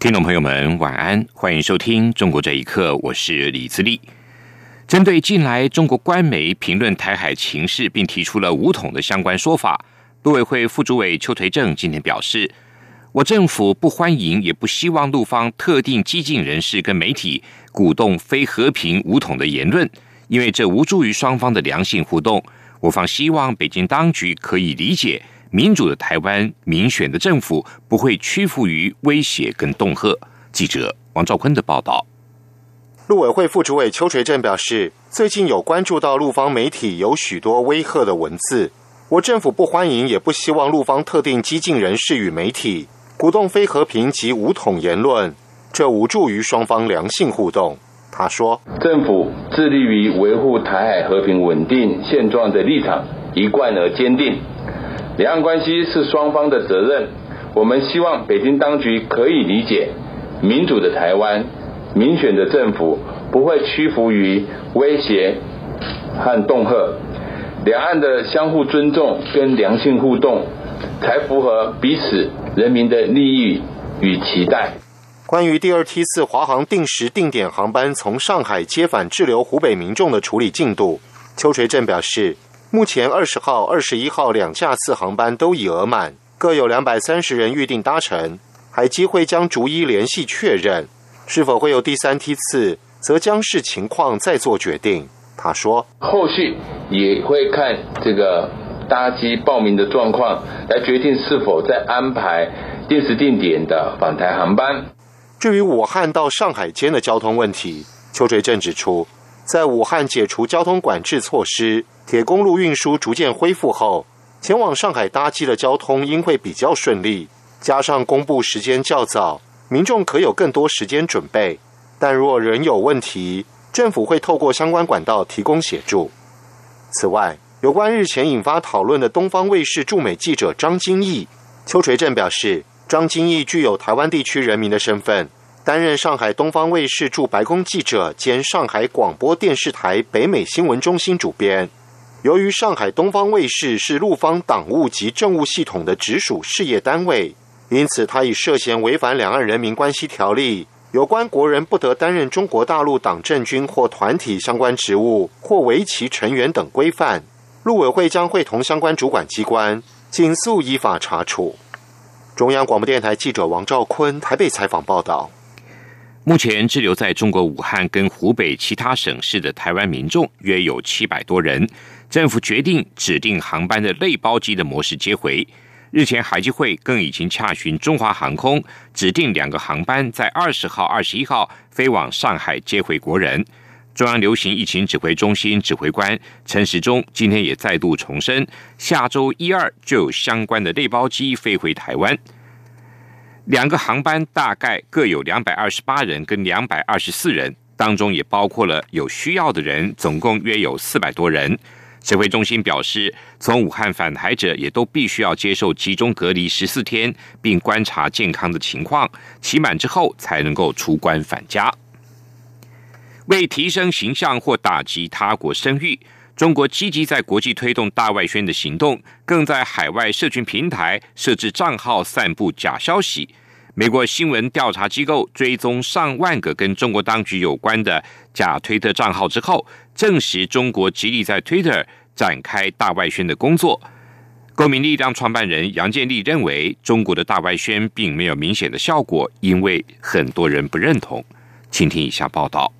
听众朋友们，晚安，欢迎收听《中国这一刻》，我是李自立。针对近来中国官媒评论台海情势，并提出了武统的相关说法，陆委会副主委邱垂正今天表示，我政府不欢迎，也不希望陆方特定激进人士跟媒体鼓动非和平武统的言论，因为这无助于双方的良性互动。我方希望北京当局可以理解。民主的台湾，民选的政府不会屈服于威胁跟恫吓。记者王兆坤的报道。陆委会副主委邱垂正表示，最近有关注到陆方媒体有许多威吓的文字，我政府不欢迎，也不希望陆方特定激进人士与媒体鼓动非和平及武统言论，这无助于双方良性互动。他说，政府致力于维护台海和平稳定现状的立场一贯而坚定。两岸关系是双方的责任，我们希望北京当局可以理解，民主的台湾，民选的政府不会屈服于威胁和恫吓，两岸的相互尊重跟良性互动，才符合彼此人民的利益与期待。关于第二梯次华航定时定点航班从上海接返滞留湖北民众的处理进度，邱垂正表示。目前二十号、二十一号两架次航班都已额满，各有两百三十人预定搭乘。海基会将逐一联系确认，是否会有第三梯次，则将视情况再做决定。他说，后续也会看这个搭机报名的状况，来决定是否再安排定时定点的返台航班。至于武汉到上海间的交通问题，邱垂正指出，在武汉解除交通管制措施。铁公路运输逐渐恢复后，前往上海搭机的交通应会比较顺利。加上公布时间较早，民众可有更多时间准备。但若仍有问题，政府会透过相关管道提供协助。此外，有关日前引发讨论的东方卫视驻美记者张金义，邱垂正表示，张金义具有台湾地区人民的身份，担任上海东方卫视驻白宫记者兼上海广播电视台北美新闻中心主编。由于上海东方卫视是陆方党务及政务系统的直属事业单位，因此他已涉嫌违反《两岸人民关系条例》有关国人不得担任中国大陆党政军或团体相关职务或为其成员等规范。陆委会将会同相关主管机关尽速依法查处。中央广播电台记者王兆坤台北采访报道。目前滞留在中国武汉跟湖北其他省市的台湾民众约有七百多人。政府决定指定航班的类包机的模式接回。日前，海基会更已经洽询中华航空，指定两个航班在二十号、二十一号飞往上海接回国人。中央流行疫情指挥中心指挥官陈时中今天也再度重申，下周一二就有相关的类包机飞回台湾。两个航班大概各有两百二十八人跟两百二十四人，当中也包括了有需要的人，总共约有四百多人。指挥中心表示，从武汉返台者也都必须要接受集中隔离十四天，并观察健康的情况，期满之后才能够出关返家。为提升形象或打击他国声誉，中国积极在国际推动大外宣的行动，更在海外社群平台设置账号散布假消息。美国新闻调查机构追踪上万个跟中国当局有关的假推特账号之后，证实中国极力在推特展开大外宣的工作。公民力量创办人杨建立认为，中国的大外宣并没有明显的效果，因为很多人不认同。请听以下报道。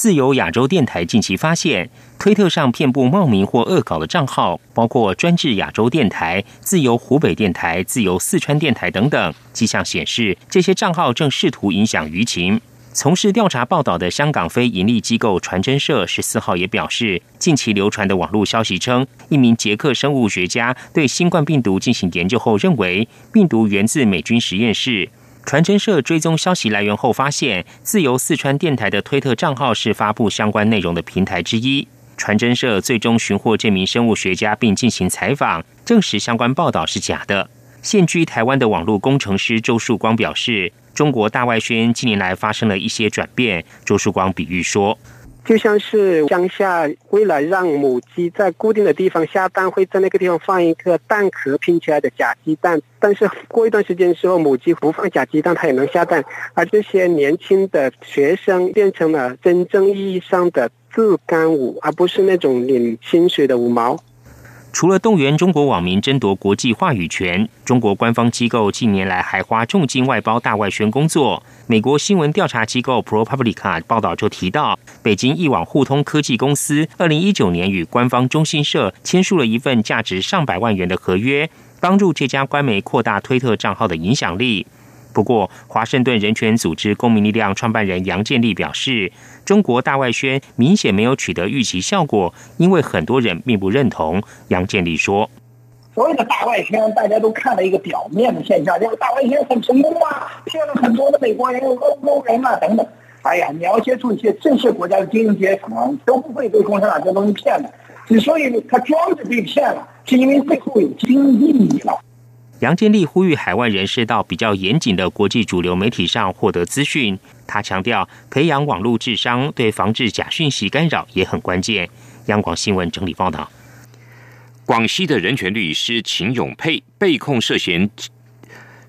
自由亚洲电台近期发现，推特上遍布冒名或恶搞的账号，包括专制亚洲电台、自由湖北电台、自由四川电台等等。迹象显示，这些账号正试图影响舆情。从事调查报道的香港非营利机构传真社十四号也表示，近期流传的网络消息称，一名捷克生物学家对新冠病毒进行研究后认为，病毒源自美军实验室。传真社追踪消息来源后发现，自由四川电台的推特账号是发布相关内容的平台之一。传真社最终寻获这名生物学家，并进行采访，证实相关报道是假的。现居台湾的网络工程师周树光表示，中国大外宣近年来发生了一些转变。周树光比喻说。就像是乡下为了让母鸡在固定的地方下蛋，会在那个地方放一个蛋壳拼起来的假鸡蛋。但是过一段时间之后，母鸡不放假鸡蛋，它也能下蛋。而这些年轻的学生变成了真正意义上的自干五，而不是那种领薪水的五毛。除了动员中国网民争夺国际话语权，中国官方机构近年来还花重金外包大外宣工作。美国新闻调查机构 ProPublica 报道就提到，北京一网互通科技公司二零一九年与官方中新社签署了一份价值上百万元的合约，帮助这家官媒扩大推特账号的影响力。不过，华盛顿人权组织公民力量创办人杨建立表示，中国大外宣明显没有取得预期效果，因为很多人并不认同。杨建立说：“所谓的大外宣，大家都看了一个表面的现象，就是大外宣很成功啊，骗了很多的美国人、欧洲人啊等等。哎呀，你要接触一些这些国家的精英阶层，都不会被共产党这东西骗的。之所以他装着被骗了，是因为背后有经济利益了。”杨建立呼吁海外人士到比较严谨的国际主流媒体上获得资讯。他强调，培养网络智商对防治假讯息干扰也很关键。央广新闻整理报道：广西的人权律师秦永佩被控涉嫌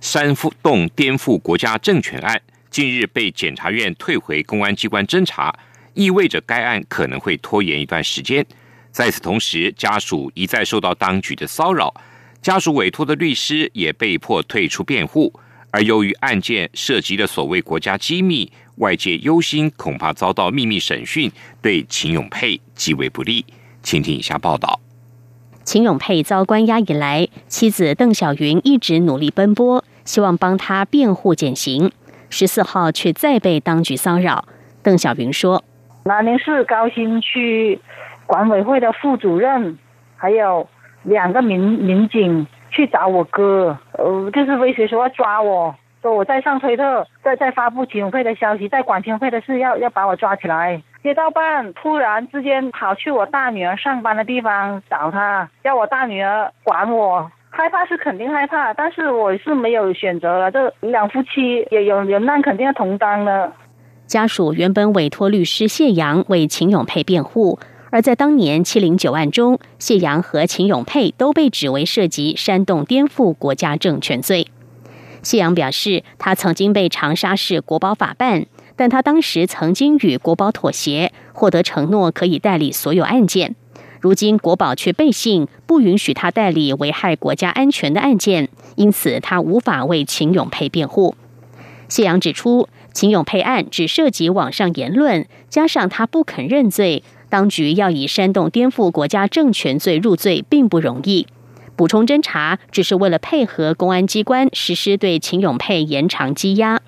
煽动颠覆国家政权案，近日被检察院退回公安机关侦查，意味着该案可能会拖延一段时间。在此同时，家属一再受到当局的骚扰。家属委托的律师也被迫退出辩护，而由于案件涉及了所谓国家机密，外界忧心恐怕遭到秘密审讯，对秦永佩极为不利。请听以下报道：秦永佩遭关押以来，妻子邓小云一直努力奔波，希望帮他辩护减刑。十四号却再被当局骚扰。邓小云说：“南宁市高新区管委会的副主任，还有。”两个民民警去找我哥，呃，就是威胁说要抓我，说我在上推特，在在发布秦永佩的消息，在管秦永佩的事，要要把我抓起来。街道办突然之间跑去我大女儿上班的地方找他，要我大女儿管我，害怕是肯定害怕，但是我是没有选择了，这两夫妻也有有难，肯定要同当的。家属原本委托律师谢阳为秦永佩辩护。而在当年七零九案中，谢阳和秦永佩都被指为涉及煽动颠覆国家政权罪。谢阳表示，他曾经被长沙市国保法办，但他当时曾经与国保妥协，获得承诺可以代理所有案件。如今国保却背信，不允许他代理危害国家安全的案件，因此他无法为秦永佩辩护。谢阳指出，秦永佩案只涉及网上言论，加上他不肯认罪。当局要以煽动颠覆国家政权罪入罪并不容易，补充侦查只是为了配合公安机关实施对秦永佩延长羁押。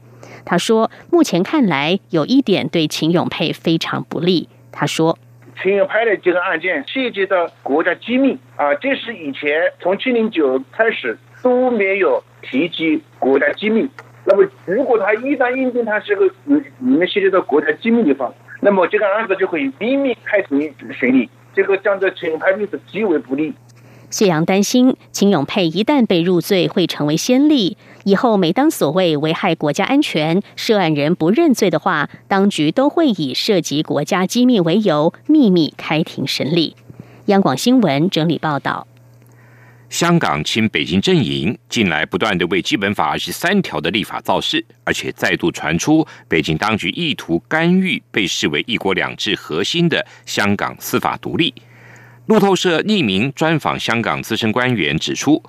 他说，目前看来有一点对秦永佩非常不利。他说，秦永佩的这个案件涉及到国家机密啊，这是以前从七零九开始都没有提及国家机密。那么，如果他一旦认定他是个里面涉及到国家机密的话，那么这个案子就会秘密开庭审理，这个将对秦永佩律师极为不利。谢阳担心，秦永佩一旦被入罪，会成为先例。以后每当所谓危害国家安全，涉案人不认罪的话，当局都会以涉及国家机密为由，秘密开庭审理。央广新闻整理报道。香港亲北京阵营近来不断的为《基本法》二十三条的立法造势，而且再度传出北京当局意图干预被视为“一国两制”核心的香港司法独立。路透社匿名专访香港资深官员指出，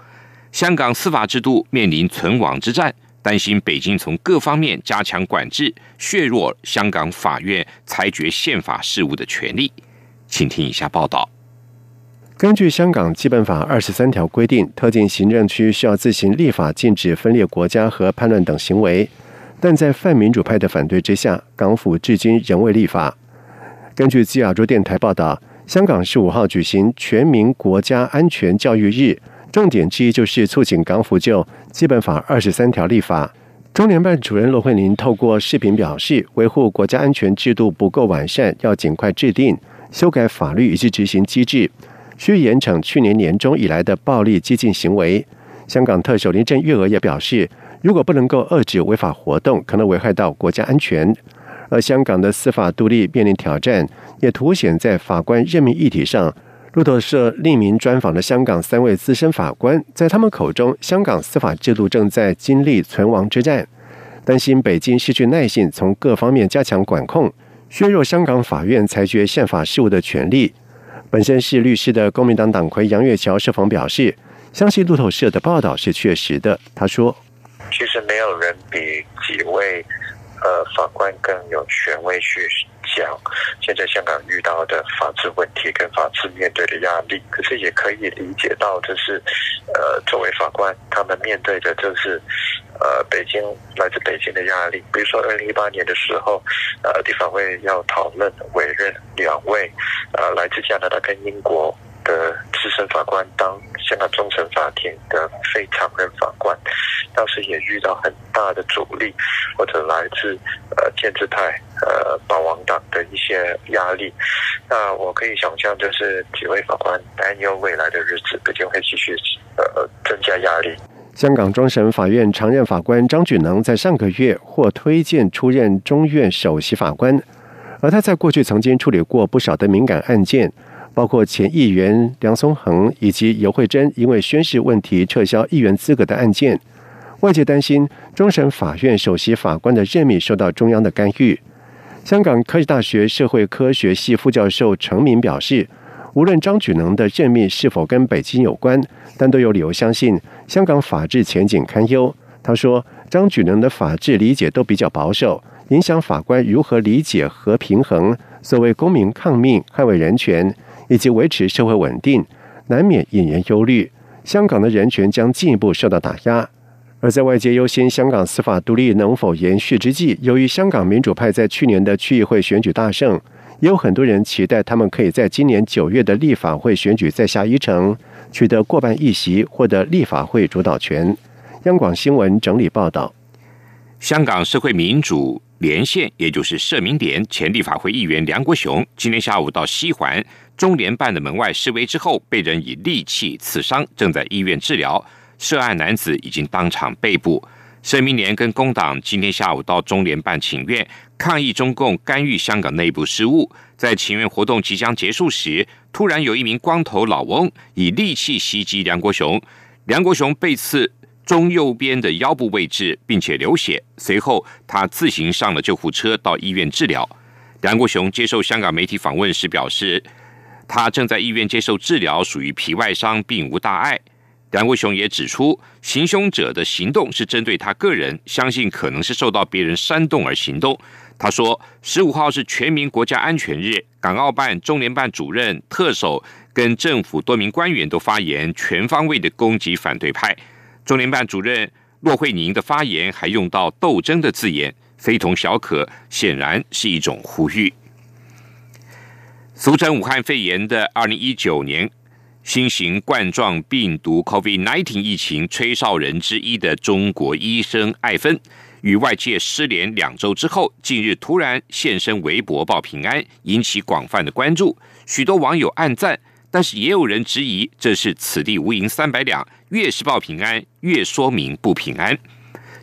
香港司法制度面临存亡之战，担心北京从各方面加强管制，削弱香港法院裁决宪法事务的权利。请听以下报道。根据香港基本法二十三条规定，特定行政区需要自行立法禁止分裂国家和叛乱等行为，但在泛民主派的反对之下，港府至今仍未立法。根据自亚洲电台报道，香港十五号举行全民国家安全教育日，重点之一就是促请港府就基本法二十三条立法。中联办主任骆惠宁透过视频表示，维护国家安全制度不够完善，要尽快制定、修改法律以及执行机制，需严惩去年年中以来的暴力激进行为。香港特首林郑月娥也表示，如果不能够遏制违法活动，可能危害到国家安全。而香港的司法独立面临挑战，也凸显在法官任命议题上。路透社匿名专访的香港三位资深法官，在他们口中，香港司法制度正在经历存亡之战，担心北京失去耐性，从各方面加强管控，削弱香港法院裁决宪法事务的权利。本身是律师的公民党党魁杨月桥受访表示，相信路透社的报道是确实的。他说：“其实没有人比几位呃法官更有权威去。”讲现在香港遇到的法治问题跟法治面对的压力，可是也可以理解到，就是呃，作为法官，他们面对的就是呃，北京来自北京的压力。比如说，二零一八年的时候，呃，地法会要讨论委任两位呃来自加拿大跟英国。的资深法官当香港终审法庭的非常任法官，当时也遇到很大的阻力，或者来自呃建制派、呃保王党的一些压力。那我可以想象，就是几位法官担忧未来的日子，北京会继续呃增加压力。香港终审法院常任法官张举能在上个月获推荐出任中院首席法官，而他在过去曾经处理过不少的敏感案件。包括前议员梁松恒以及尤惠珍因为宣誓问题撤销议员资格的案件，外界担心终审法院首席法官的任命受到中央的干预。香港科技大学社会科学系副教授程明表示，无论张举能的任命是否跟北京有关，但都有理由相信香港法治前景堪忧。他说，张举能的法治理解都比较保守，影响法官如何理解和平衡所谓公民抗命、捍卫人权。以及维持社会稳定，难免引人忧虑。香港的人权将进一步受到打压。而在外界忧心香港司法独立能否延续之际，由于香港民主派在去年的区议会选举大胜，也有很多人期待他们可以在今年九月的立法会选举再下一城，取得过半议席，获得立法会主导权。央广新闻整理报道：香港社会民主。连线，也就是社民联前立法会议员梁国雄，今天下午到西环中联办的门外示威之后，被人以利器刺伤，正在医院治疗。涉案男子已经当场被捕。社民联跟工党今天下午到中联办请愿，抗议中共干预香港内部事务。在请愿活动即将结束时，突然有一名光头老翁以利器袭击梁国雄，梁国雄被刺。中右边的腰部位置，并且流血。随后，他自行上了救护车到医院治疗。梁国雄接受香港媒体访问时表示，他正在医院接受治疗，属于皮外伤，并无大碍。梁国雄也指出，行凶者的行动是针对他个人，相信可能是受到别人煽动而行动。他说，十五号是全民国家安全日，港澳办、中联办主任、特首跟政府多名官员都发言，全方位的攻击反对派。中联办主任骆惠宁的发言还用到“斗争”的字眼，非同小可，显然是一种呼吁。俗称武汉肺炎的二零一九年新型冠状病毒 （COVID-19） 疫情吹哨人之一的中国医生艾芬，与外界失联两周之后，近日突然现身微博报平安，引起广泛的关注，许多网友暗赞。但是也有人质疑，这是此地无银三百两，越是报平安，越说明不平安。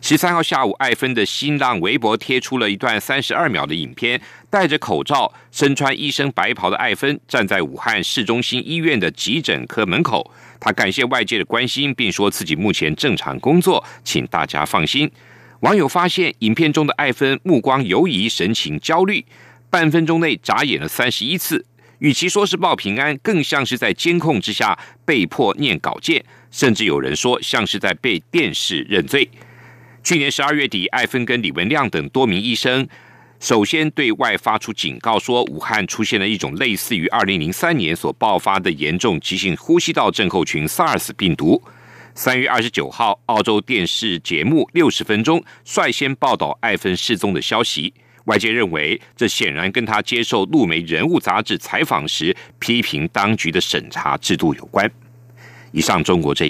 十三号下午，艾芬的新浪微博贴出了一段三十二秒的影片，戴着口罩、身穿医生白袍的艾芬站在武汉市中心医院的急诊科门口，他感谢外界的关心，并说自己目前正常工作，请大家放心。网友发现影片中的艾芬目光游移，神情焦虑，半分钟内眨眼了三十一次。与其说是报平安，更像是在监控之下被迫念稿件，甚至有人说像是在被电视认罪。去年十二月底，艾芬跟李文亮等多名医生首先对外发出警告，说武汉出现了一种类似于二零零三年所爆发的严重急性呼吸道症候群 SARS 病毒。三月二十九号，澳洲电视节目六十分钟率先报道艾芬失踪的消息。外界认为，这显然跟他接受路媒人物杂志采访时批评当局的审查制度有关。以上，中国这